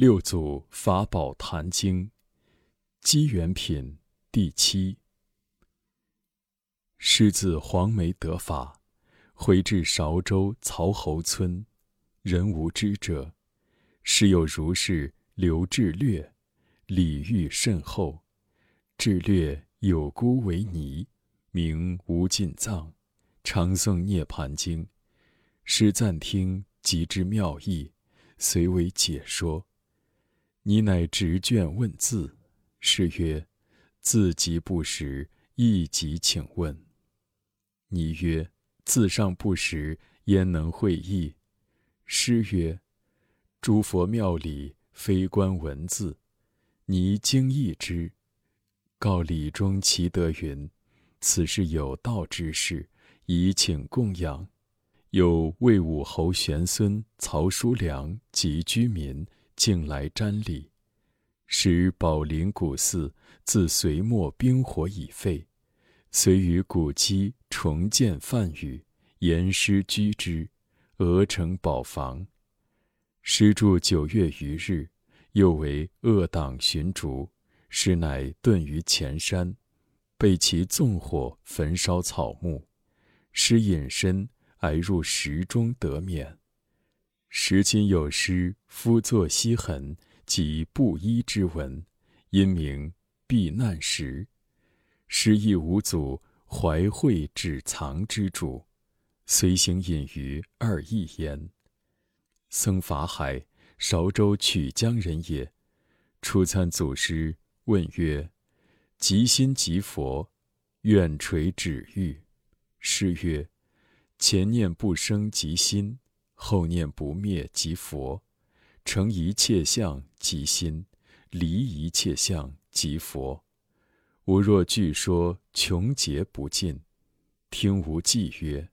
六祖法宝坛经，机缘品第七。师自黄梅得法，回至韶州曹侯村，人无知者。师有如是刘志略，礼遇甚厚。志略有孤为尼，名无尽藏，常诵《涅盘经》，师暂听即知妙义，遂为解说。你乃执卷问字，师曰：“字即不识，亦即请问。”你曰：“字上不识，焉能会意？”师曰：“诸佛庙里非观文字，尼经意之。”告李中其德云：“此事有道之事，宜请供养。”有魏武侯玄孙曹叔良及居民。竟来瞻礼，使宝林古寺自隋末兵火已废，遂于古基重建梵语，严师居之，俄成宝房。师住九月余日，又为恶党寻逐，师乃遁于前山，被其纵火焚烧草木，师隐身挨入石中得免。时今有诗夫作西痕及布衣之文，因名避难时。诗意五祖怀惠止藏之主，随行隐于二义焉。僧法海，韶州曲江人也。初参祖师，问曰：“即心即佛，愿垂指欲。”师曰：“前念不生即心。”后念不灭即佛，成一切相即心，离一切相即佛。吾若据说穷劫不尽，听无记曰：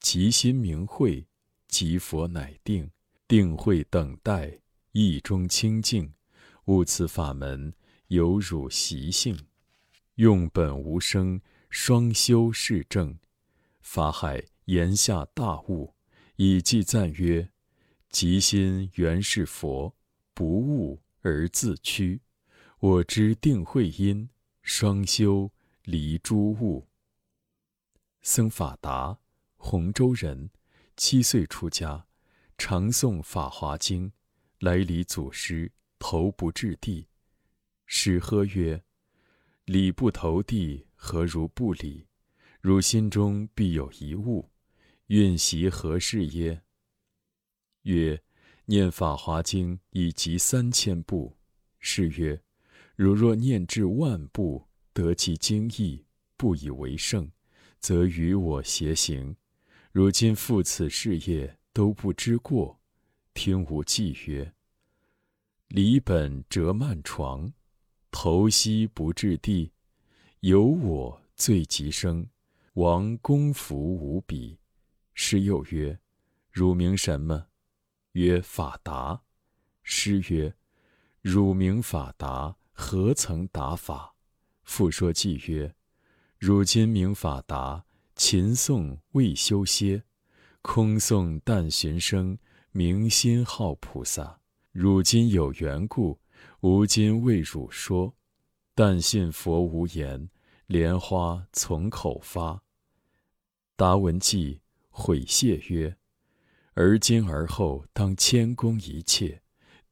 即心明慧，即佛乃定，定慧等待，意中清净。悟此法门，有汝习性，用本无生，双修是正。法海言下大悟。以记赞曰：“即心原是佛，不悟而自屈。我知定慧因，双修离诸物。”僧法达，洪州人，七岁出家，常诵《法华经》，来礼祖师，头不至地。师呵曰：“礼不投地，何如不礼？汝心中必有一物。”运习何事耶？曰：念法华经已集三千部。是曰：如若念至万部，得其精义，不以为胜，则与我偕行。如今负此事业，都不知过。听吾记曰：离本折慢床，头西不至地，有我罪极生，王功福无比。师又曰：“汝名什么？”曰：“法达。”师曰：“汝名法达，何曾达法？”复说偈曰：“汝今名法达，勤诵未修歇，空诵但寻声，明心好菩萨。汝今有缘故，吾今为汝说。但信佛无言，莲花从口发。”达闻偈。悔谢曰：“而今而后，当谦恭一切。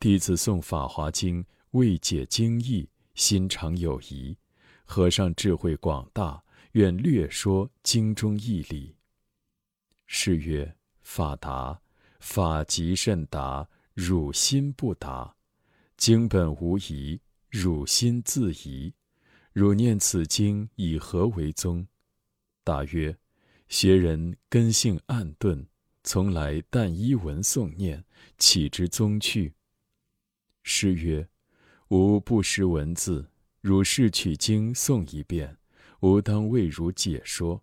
弟子诵《法华经》，未解经义，心常有疑。和尚智慧广大，愿略说经中义理。”是曰：“法达，法极甚达，汝心不达。经本无疑，汝心自疑。汝念此经以何为宗？”答曰。学人根性暗钝，从来但依文诵念，岂知宗趣？诗曰：“吾不识文字，汝是取经诵一遍，吾当为汝解说。”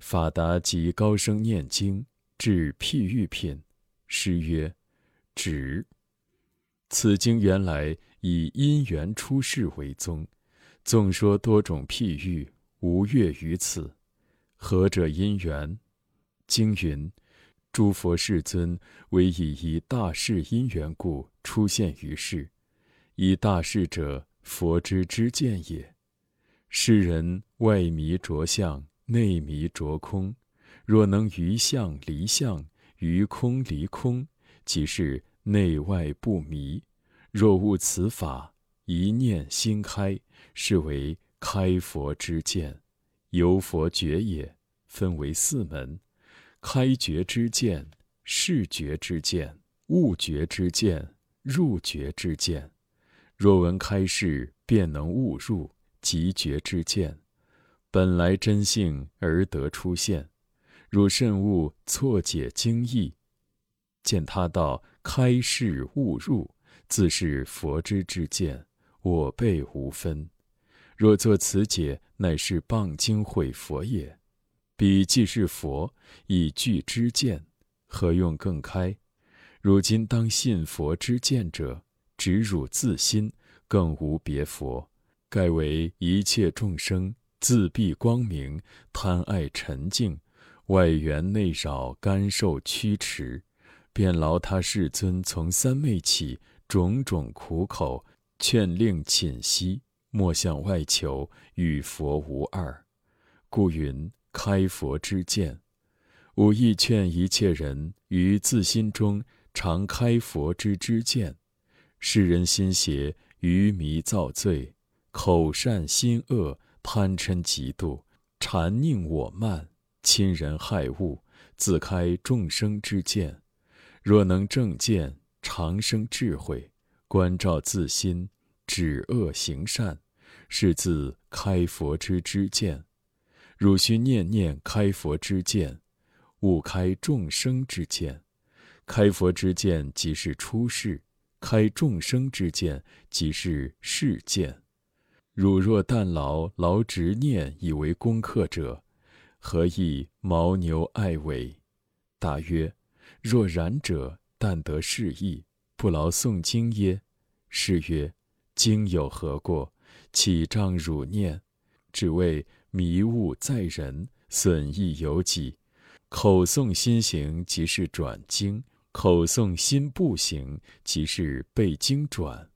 法达即高声念经，至譬喻品。诗曰：“止。”此经原来以因缘出世为宗，纵说多种譬喻，无越于此。何者因缘？经云：诸佛世尊为以一大事因缘故出现于世，以大事者，佛之知见也。世人外迷着相，内迷着空。若能于相离相，于空离空，即是内外不迷。若悟此法，一念心开，是为开佛之见，由佛觉也。分为四门。开觉之见、视觉之见、悟觉之见、入觉之见。若闻开示，便能悟入即觉之见。本来真性而得出现，汝慎悟错解经义，见他道开示悟入，自是佛之之见，我辈无分。若作此解，乃是谤经毁佛也。彼既是佛，以具之见，何用更开？如今当信佛之见者，只汝自心，更无别佛。盖为一切众生自闭光明，贪爱沉静，外缘内扰，干受驱驰，便劳他世尊从三昧起，种种苦口，劝令寝息，莫向外求，与佛无二。故云。开佛之见，吾亦劝一切人于自心中常开佛之知见。世人心邪，愚迷造罪，口善心恶，贪嗔嫉妒，谄佞我慢，亲人害物，自开众生之见。若能正见，长生智慧，观照自心，止恶行善，是自开佛之知见。汝须念念开佛之见，勿开众生之见。开佛之见即是出世，开众生之见即是世见。汝若但劳劳执念以为功课者，何以牦牛爱尾？答曰：若然者，但得是意，不劳诵经耶？是曰：经有何过？起障汝念？只为。迷雾在人，损益有己。口诵心行，即是转经；口诵心不行，即是背经转。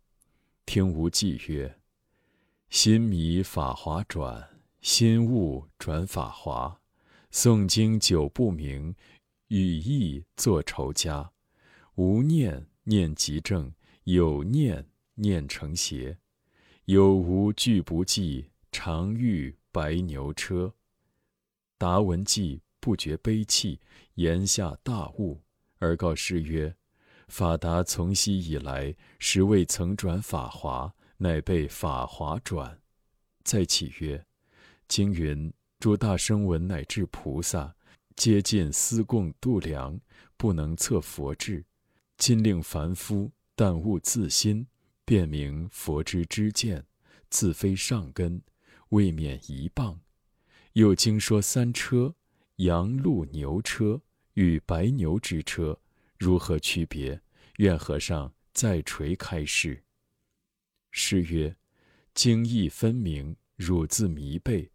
听无记曰：心迷法华转，心悟转法华。诵经久不明，语意作愁家。无念念即正，有念念成邪。有无俱不记，常欲。白牛车，达闻记不觉悲泣，言下大悟，而告师曰：“法达从昔以来，实未曾转法华，乃被法华转。”再启曰：“经云：诸大声闻乃至菩萨，皆尽思共度量，不能测佛智。今令凡夫但悟自心，便明佛之知见，自非上根。”未免一棒。又经说三车，羊鹿牛车与白牛之车如何区别？愿和尚再垂开示。诗曰：经义分明，汝自迷背。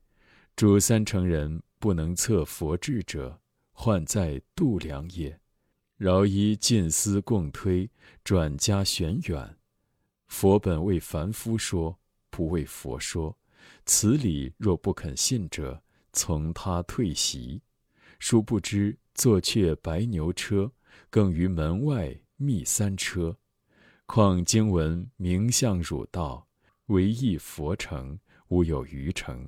主三乘人不能测佛智者，患在度量也。饶依近思共推，转加玄远。佛本为凡夫说，不为佛说。此理若不肯信者，从他退席。殊不知坐却白牛车，更于门外觅三车。况经文名相汝道，唯一佛成，无有余成。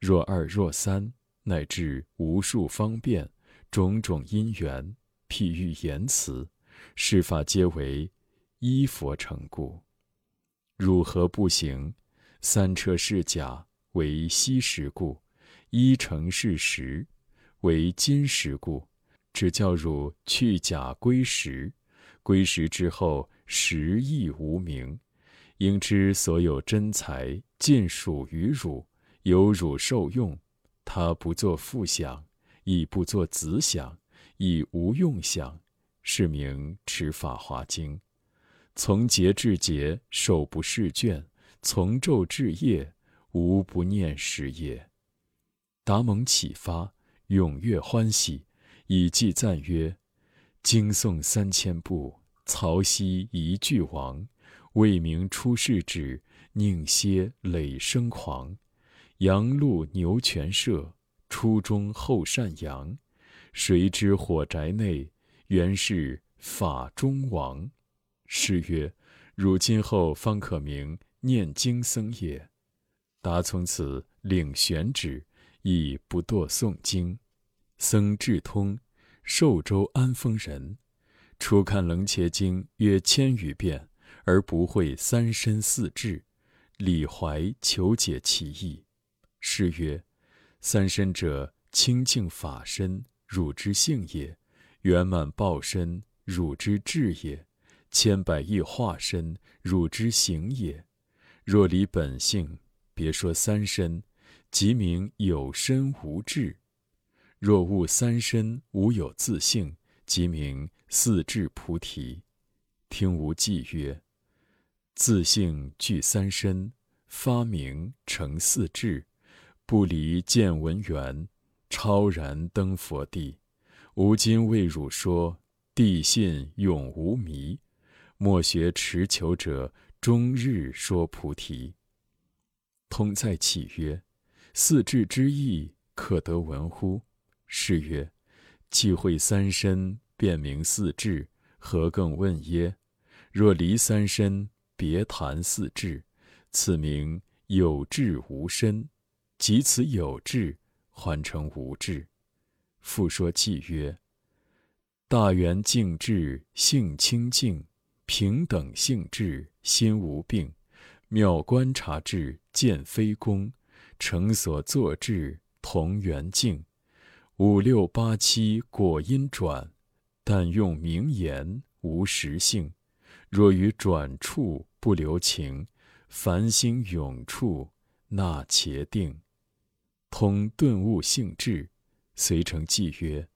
若二若三，乃至无数方便，种种因缘，譬喻言辞，是法皆为依佛成故。汝何不行？三车是假，为昔时故；一乘是实，为今时故。只教汝去假归实，归实之后，实亦无名。应知所有真财尽属于汝，由汝受用。他不作父想，亦不作子想，亦无用想，是名持法华经。从节至节，手不释卷。从昼至夜，无不念时也。达蒙启发，踊跃欢喜，以记赞曰：“经诵三千部，曹溪一句亡。未明出世旨，宁歇累生狂。杨鹿牛泉社，初中后善阳。谁知火宅内，原是法中王。诗曰：“汝今后方可名念经僧也。”答从此领玄旨，亦不堕诵经。僧智通，寿州安丰人，初看《楞伽经》约千余遍。而不会三身四智，李怀求解其意。诗曰：“三身者，清净法身，汝之性也；圆满报身，汝之智也；千百亿化身，汝之行也。若离本性，别说三身，即名有身无智；若悟三身无有自性，即名四智菩提。”听无记曰。自性具三身，发明成四智，不离见闻缘，超然登佛地。吾今为汝说，地信永无迷。莫学持求者，终日说菩提。通再起曰：四智之意，可得闻乎？是曰：既会三身，便明四智，何更问耶？若离三身，别谈四智，此名有智无身，即此有智，还成无智。复说偈曰：“大圆净智，性清净，平等性智，心无病。妙观察智，见非功，成所作智，同圆净。五六八七果因转，但用名言，无实性。”若于转处不留情，凡心永处，那且定。通顿悟性智，随成记曰：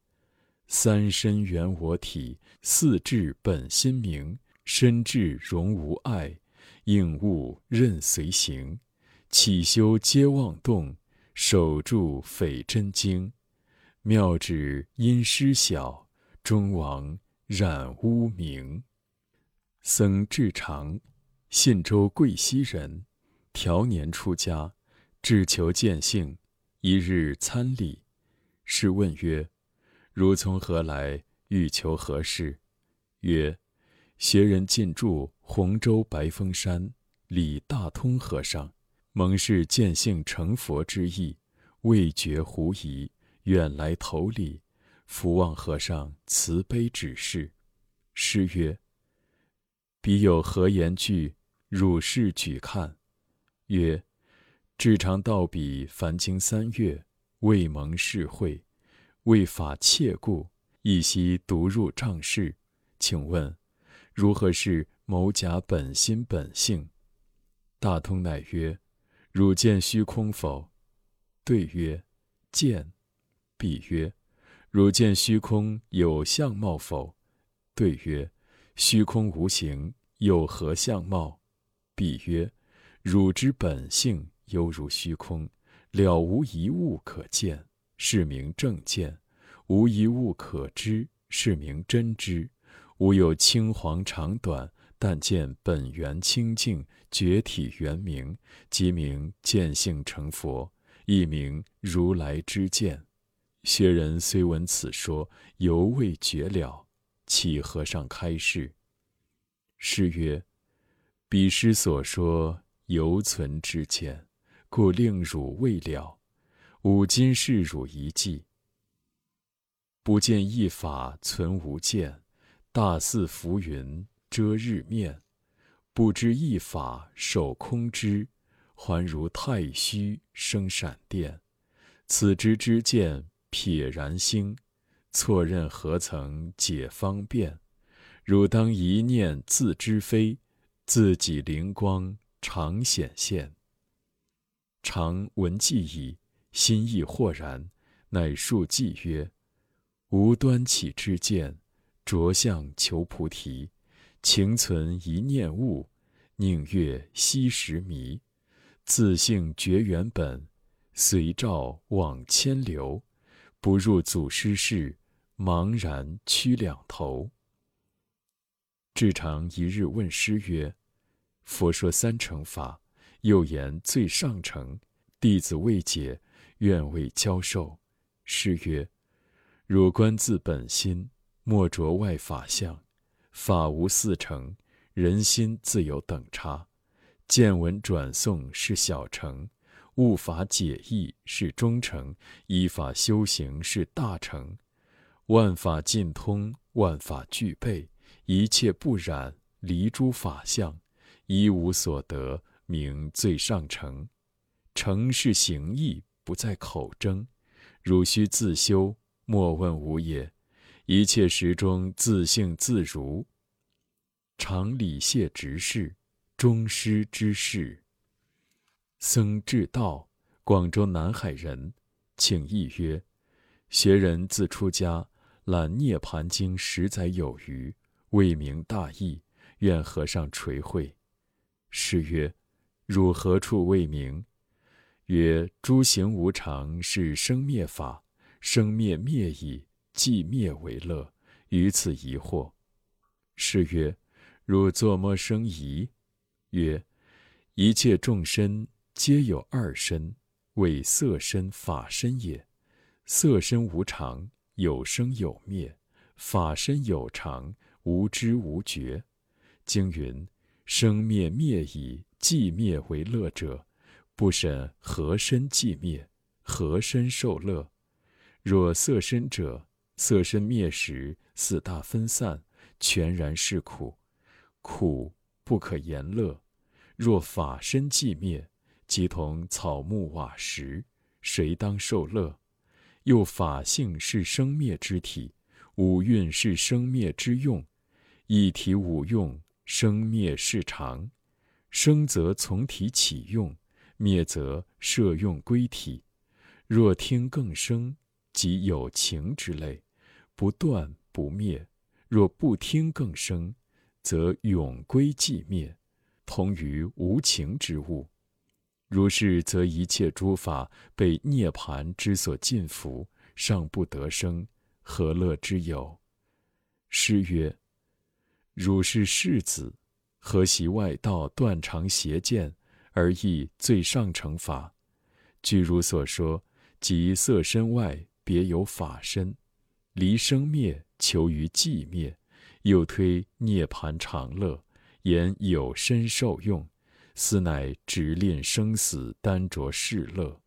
三身圆我体，四智本心明。身智容无碍，应物任随行。起修皆妄动，守住匪真经。妙旨因失小，终亡染污名。僧智常，信州贵溪人，调年出家，志求见性。一日参礼，是问曰：“汝从何来？欲求何事？”曰：“学人进驻洪州白峰山，李大通和尚，蒙是见性成佛之意，未觉狐疑，远来投礼，福望和尚慈悲指示。”师曰。彼有何言句？汝是举看。曰：至常道彼凡经三月，未蒙世会，为法切故，一夕独入帐室。请问，如何是某甲本心本性？大通乃曰：汝见虚空否？对曰：见。彼曰：汝见虚空有相貌否？对曰。虚空无形，有何相貌？彼曰：汝之本性犹如虚空，了无一物可见，是名正见；无一物可知，是名真知。无有青黄长短，但见本源清净，觉体圆明，即名见性成佛，亦名如来之见。薛人虽闻此说，犹未觉了。启和尚开示。诗曰：“彼师所说犹存之见，故令汝未了。吾今示汝一计。不见一法存无见，大似浮云遮日面；不知一法守空知，还如太虚生闪电。此之之见撇然心。”错认何曾解方便？汝当一念自知非，自己灵光常显现。常闻记矣，心意豁然，乃述记曰：无端起之见，着相求菩提。情存一念悟，宁越昔时迷。自性觉原本，随照往千流。不入祖师室。茫然屈两头。至常一日问师曰：“佛说三乘法，又言最上乘，弟子未解，愿为教授。”师曰：“汝观自本心，莫着外法相。法无四成，人心自有等差。见闻转诵是小成，悟法解义是中成，依法修行是大成。万法尽通，万法具备，一切不染，离诸法相，一无所得，名最上乘。乘是行义，不在口争。”汝须自修，莫问吾也。一切时中自性自如。常礼谢执事，终师之事。僧智道，广州南海人，请意曰：学人自出家，览《涅盘经》十载有余，未明大义，愿和尚垂诲。师曰：汝何处未明？曰：诸行无常，是生灭法，生灭灭矣，即灭为乐，于此疑惑。是曰：汝作么生疑？曰：一切众生皆有二身，为色身、法身也。色身无常，有生有灭；法身有常，无知无觉。经云：生灭灭矣，即灭为乐者。不审何身寂灭，何身受乐？若色身者，色身灭时，四大分散，全然是苦，苦不可言乐。若法身寂灭，即同草木瓦石，谁当受乐？又法性是生灭之体，五蕴是生灭之用，一体五用，生灭是常，生则从体起用。灭则摄用归体，若听更生，即有情之类，不断不灭；若不听更生，则永归寂灭，同于无情之物。如是，则一切诸法被涅盘之所禁服，尚不得生，何乐之有？诗曰：“汝是世子，何习外道断常邪见？”而亦最上乘法，据如所说，即色身外别有法身，离生灭求于寂灭，又推涅盘常乐，言有身受用，斯乃直恋生死，单着世乐。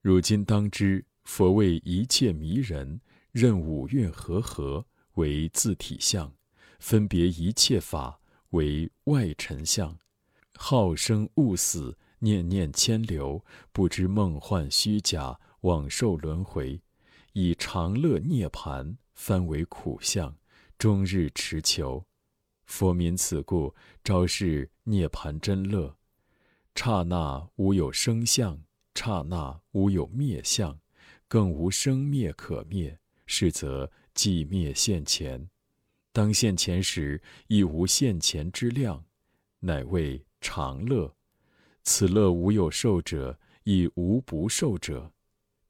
如今当知，佛为一切迷人，任五蕴和合为自体相，分别一切法为外尘相。好生恶死，念念牵流，不知梦幻虚假，往受轮回，以长乐涅盘，翻为苦相，终日持求。佛民此故，昭示涅盘真乐。刹那无有生相，刹那无有灭相，更无生灭可灭。是则寂灭现前，当现前时，亦无现前之量，乃为。常乐，此乐无有受者，亦无不受者，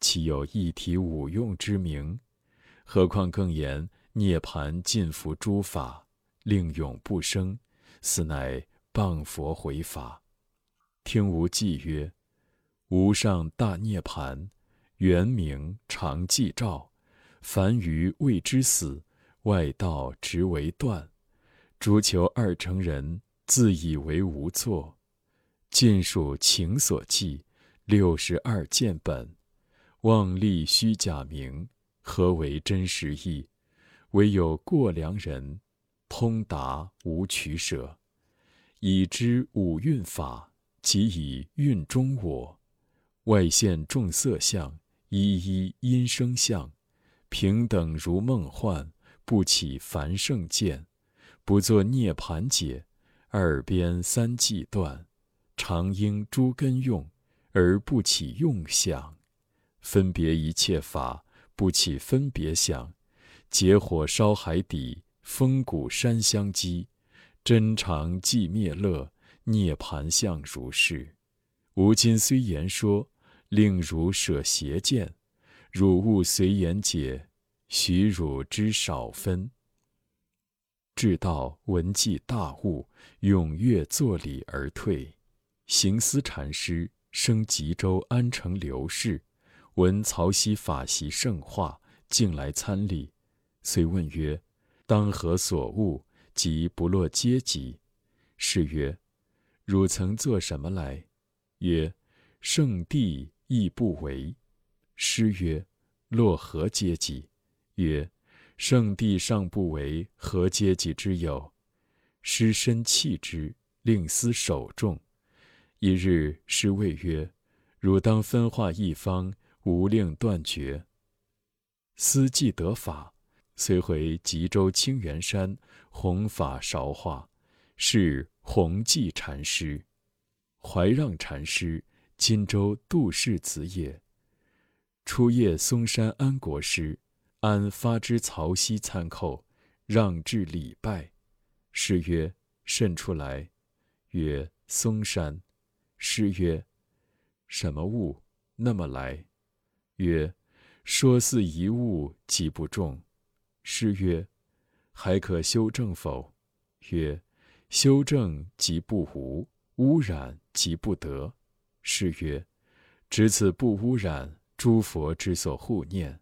岂有一体五用之名？何况更言涅盘尽服诸法，令永不生，斯乃谤佛回法。听无记曰：无上大涅盘，原名常寂照。凡愚未知死，外道直为断。诸求二成人。自以为无错，尽属情所寄。六十二见本，妄立虚假名，何为真实义？唯有过良人，通达无取舍，已知五蕴法，即以蕴中我。外现众色相，一一因生相，平等如梦幻，不起凡圣见，不作涅盘解。二边三际断，常应诸根用，而不起用想；分别一切法，不起分别想。结火烧海底，风鼓山相击，真常寂灭乐，涅盘相如是。吾今虽言说，令汝舍邪见，汝勿随言解，许汝之少分。至道闻记大悟，踊跃作礼而退。行思禅师生吉州安城刘氏，闻曹溪法席圣化，竟来参礼。遂问曰：“当何所悟？即不落阶级？”是曰：“汝曾做什么来？”曰：“圣地亦不为。”师曰：“落何阶级？”曰：圣地尚不为，何阶级之有？师身弃之，令思守重。一日，师谓曰：“汝当分化一方，无令断绝。”思既得法，遂回吉州清源山弘法韶化，是弘济禅师。怀让禅师，金州杜氏子也。初谒嵩山安国师。安发之曹溪参叩，让至礼拜。师曰：“甚出来。”曰：“嵩山。”师曰：“什么物？那么来？”曰：“说似一物，即不重。”师曰：“还可修正否？”曰：“修正即不无，污染即不得。”师曰：“只此不污染，诸佛之所护念。”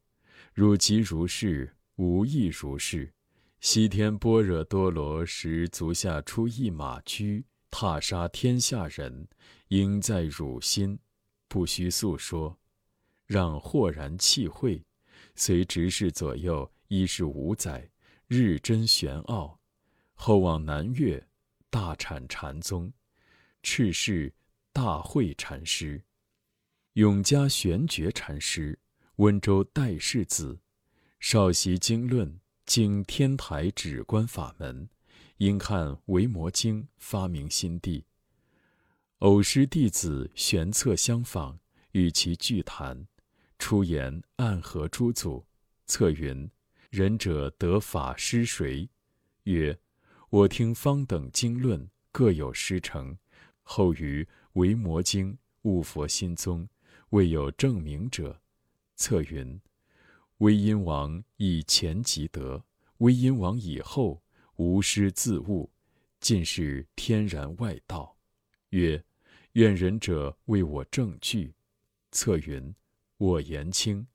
汝即如是，无亦如是。西天般若多罗时，足下出一马驹，踏杀天下人，应在汝心，不须诉说。让豁然气会，随执事左右，一是五载，日臻玄奥。后往南岳，大产禅宗，赤氏大慧禅师，永嘉玄觉禅师。温州戴氏子，少习经论，经天台止观法门，因看《维摩经》，发明心地。偶师弟子玄策相访，与其俱谈，出言暗合诸祖。策云：“仁者得法师谁？”曰：“我听方等经论各有师承，后于《维摩经》悟佛心宗，未有证明者。”策云：威音王以前即得，威音王以后无师自悟，尽是天然外道。曰：愿仁者为我证据。策云：我言轻。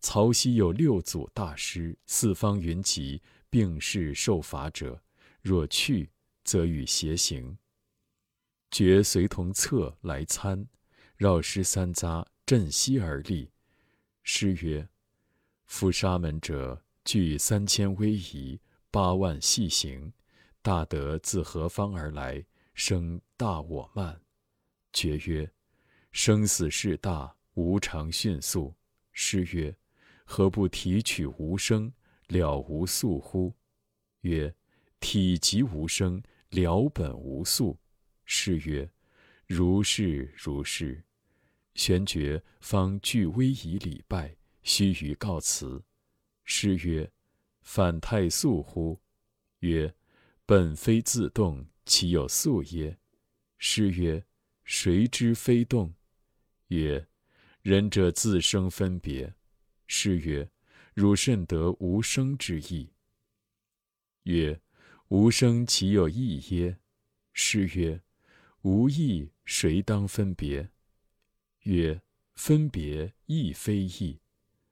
曹溪有六祖大师，四方云集，并是受法者。若去，则与邪行。觉随同策来参，绕师三匝，振膝而立。诗曰：“夫沙门者，具三千威仪，八万细行，大德自何方而来？生大我慢。”绝曰：“生死事大，无常迅速。”诗曰：“何不提取无生，了无素乎？”曰：“体即无生，了本无素。”诗曰：“如是如是。”玄觉方具威仪礼拜，须臾告辞。师曰：“反太素乎？”曰：“本非自动，其有素耶？”师曰：“谁知非动？”曰：“仁者自生分别。”师曰：“汝甚得无生之意。”曰：“无生其有意耶？”师曰：“无意，谁当分别？”曰：分别亦非义。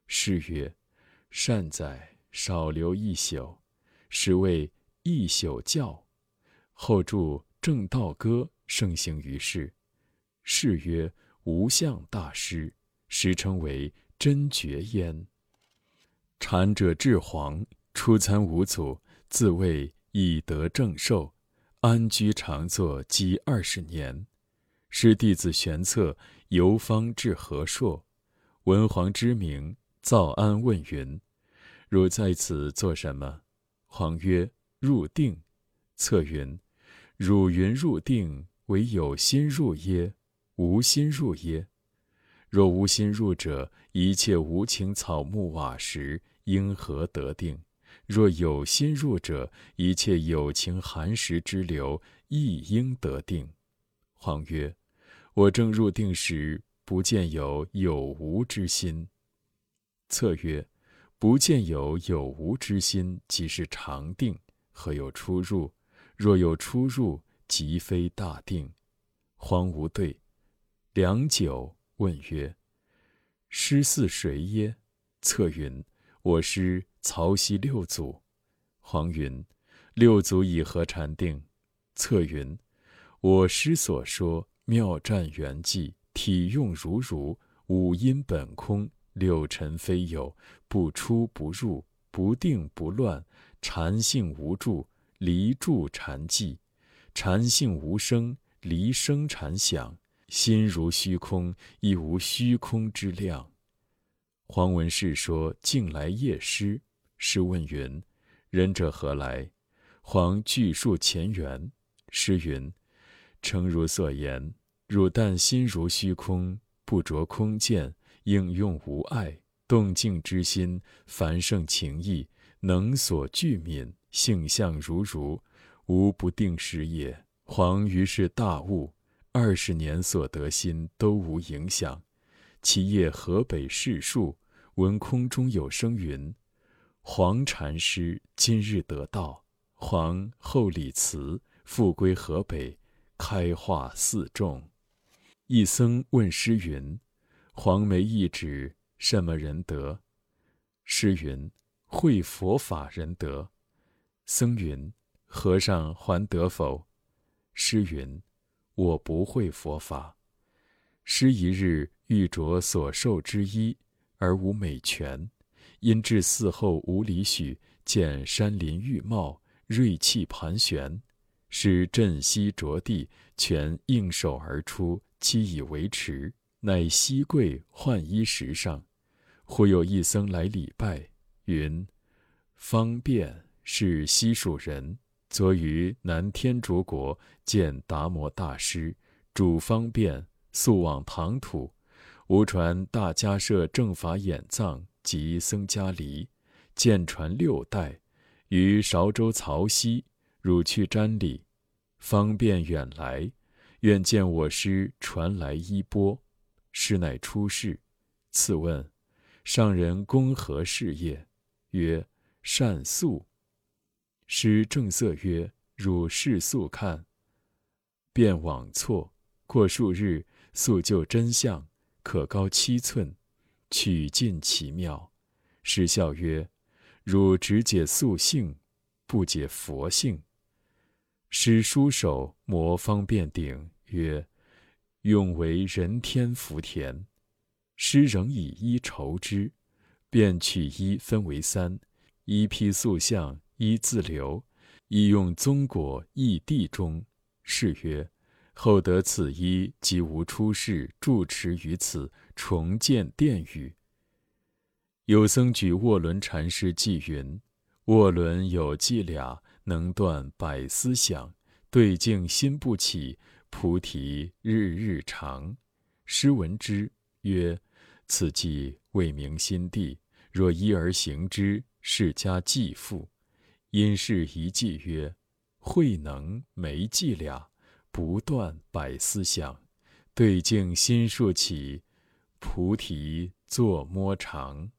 是曰：善哉，少留一宿，是谓一宿教。后著《正道歌》，盛行于世。是曰无相大师，时称为真觉焉。禅者智皇初参五祖，自谓已得正受，安居常坐，积二十年。师弟子玄策游方至和硕，文皇之名，造安问云：“汝在此做什么？”皇曰：“入定。”策云：“汝云入定，唯有心入耶？无心入耶？若无心入者，一切无情草木瓦石因何得定？若有心入者，一切有情寒食之流亦应得定。”皇曰。我正入定时，不见有有无之心。策曰：“不见有有无之心，即是常定。何有出入？若有出入，即非大定。荒无对。良久，问曰：“师似谁耶？”策云：“我师曹溪六祖。”黄云：“六祖以何禅定？”策云：“我师所说妙战圆寂，体用如如，五阴本空，六尘非有，不出不入，不定不乱，禅性无住，离住禅寂，禅性无声，离声禅响。”心如虚空，亦无虚空之量。黄文士说：“近来夜师。”师问云：“仁者何来？”黄具述前缘。师云：“诚如所言，汝但心如虚空，不着空见，应用无碍，动静之心，凡圣情意，能所具敏，性相如如，无不定时也。”黄于是大悟。二十年所得心都无影响，其夜河北市树，闻空中有声云：“黄禅师今日得道。”黄后礼辞，复归河北，开化四众。一僧问师云：“黄梅一指什么人得？”师云：“会佛法人得。”僧云：“和尚还得否？”师云。我不会佛法，师一日欲着所受之衣，而无美全，因至寺后五里许，见山林郁茂，锐气盘旋，使振膝着地，全应手而出，期以为持，乃膝跪换衣石上。忽有一僧来礼拜，云：“方便是西蜀人。”昨于南天竺国见达摩大师，主方便速往唐土，无传大迦舍正法眼藏及僧伽梨，见传六代，于韶州曹溪，汝去瞻礼。方便远来，愿见我师传来衣钵。师乃出世，次问上人公何事业？曰善素。师正色曰：“汝视速看，便往错。过数日，速就真相，可高七寸，取尽其妙。”师笑曰：“汝只解素性，不解佛性。”师书手摩方便顶曰：“用为人天福田。”师仍以一筹之，便取一分为三，一批塑像。一自留，亦用宗果异地中。是曰：后得此衣，即无出世，住持于此，重建殿宇。有僧举卧轮禅师记云：卧轮有伎俩，能断百思想，对镜心不起，菩提日日长。师闻之曰：此计未明心地，若依而行之，是家继父。因是一计曰：慧能没伎俩，不断百思想，对镜心数起，菩提坐摸长。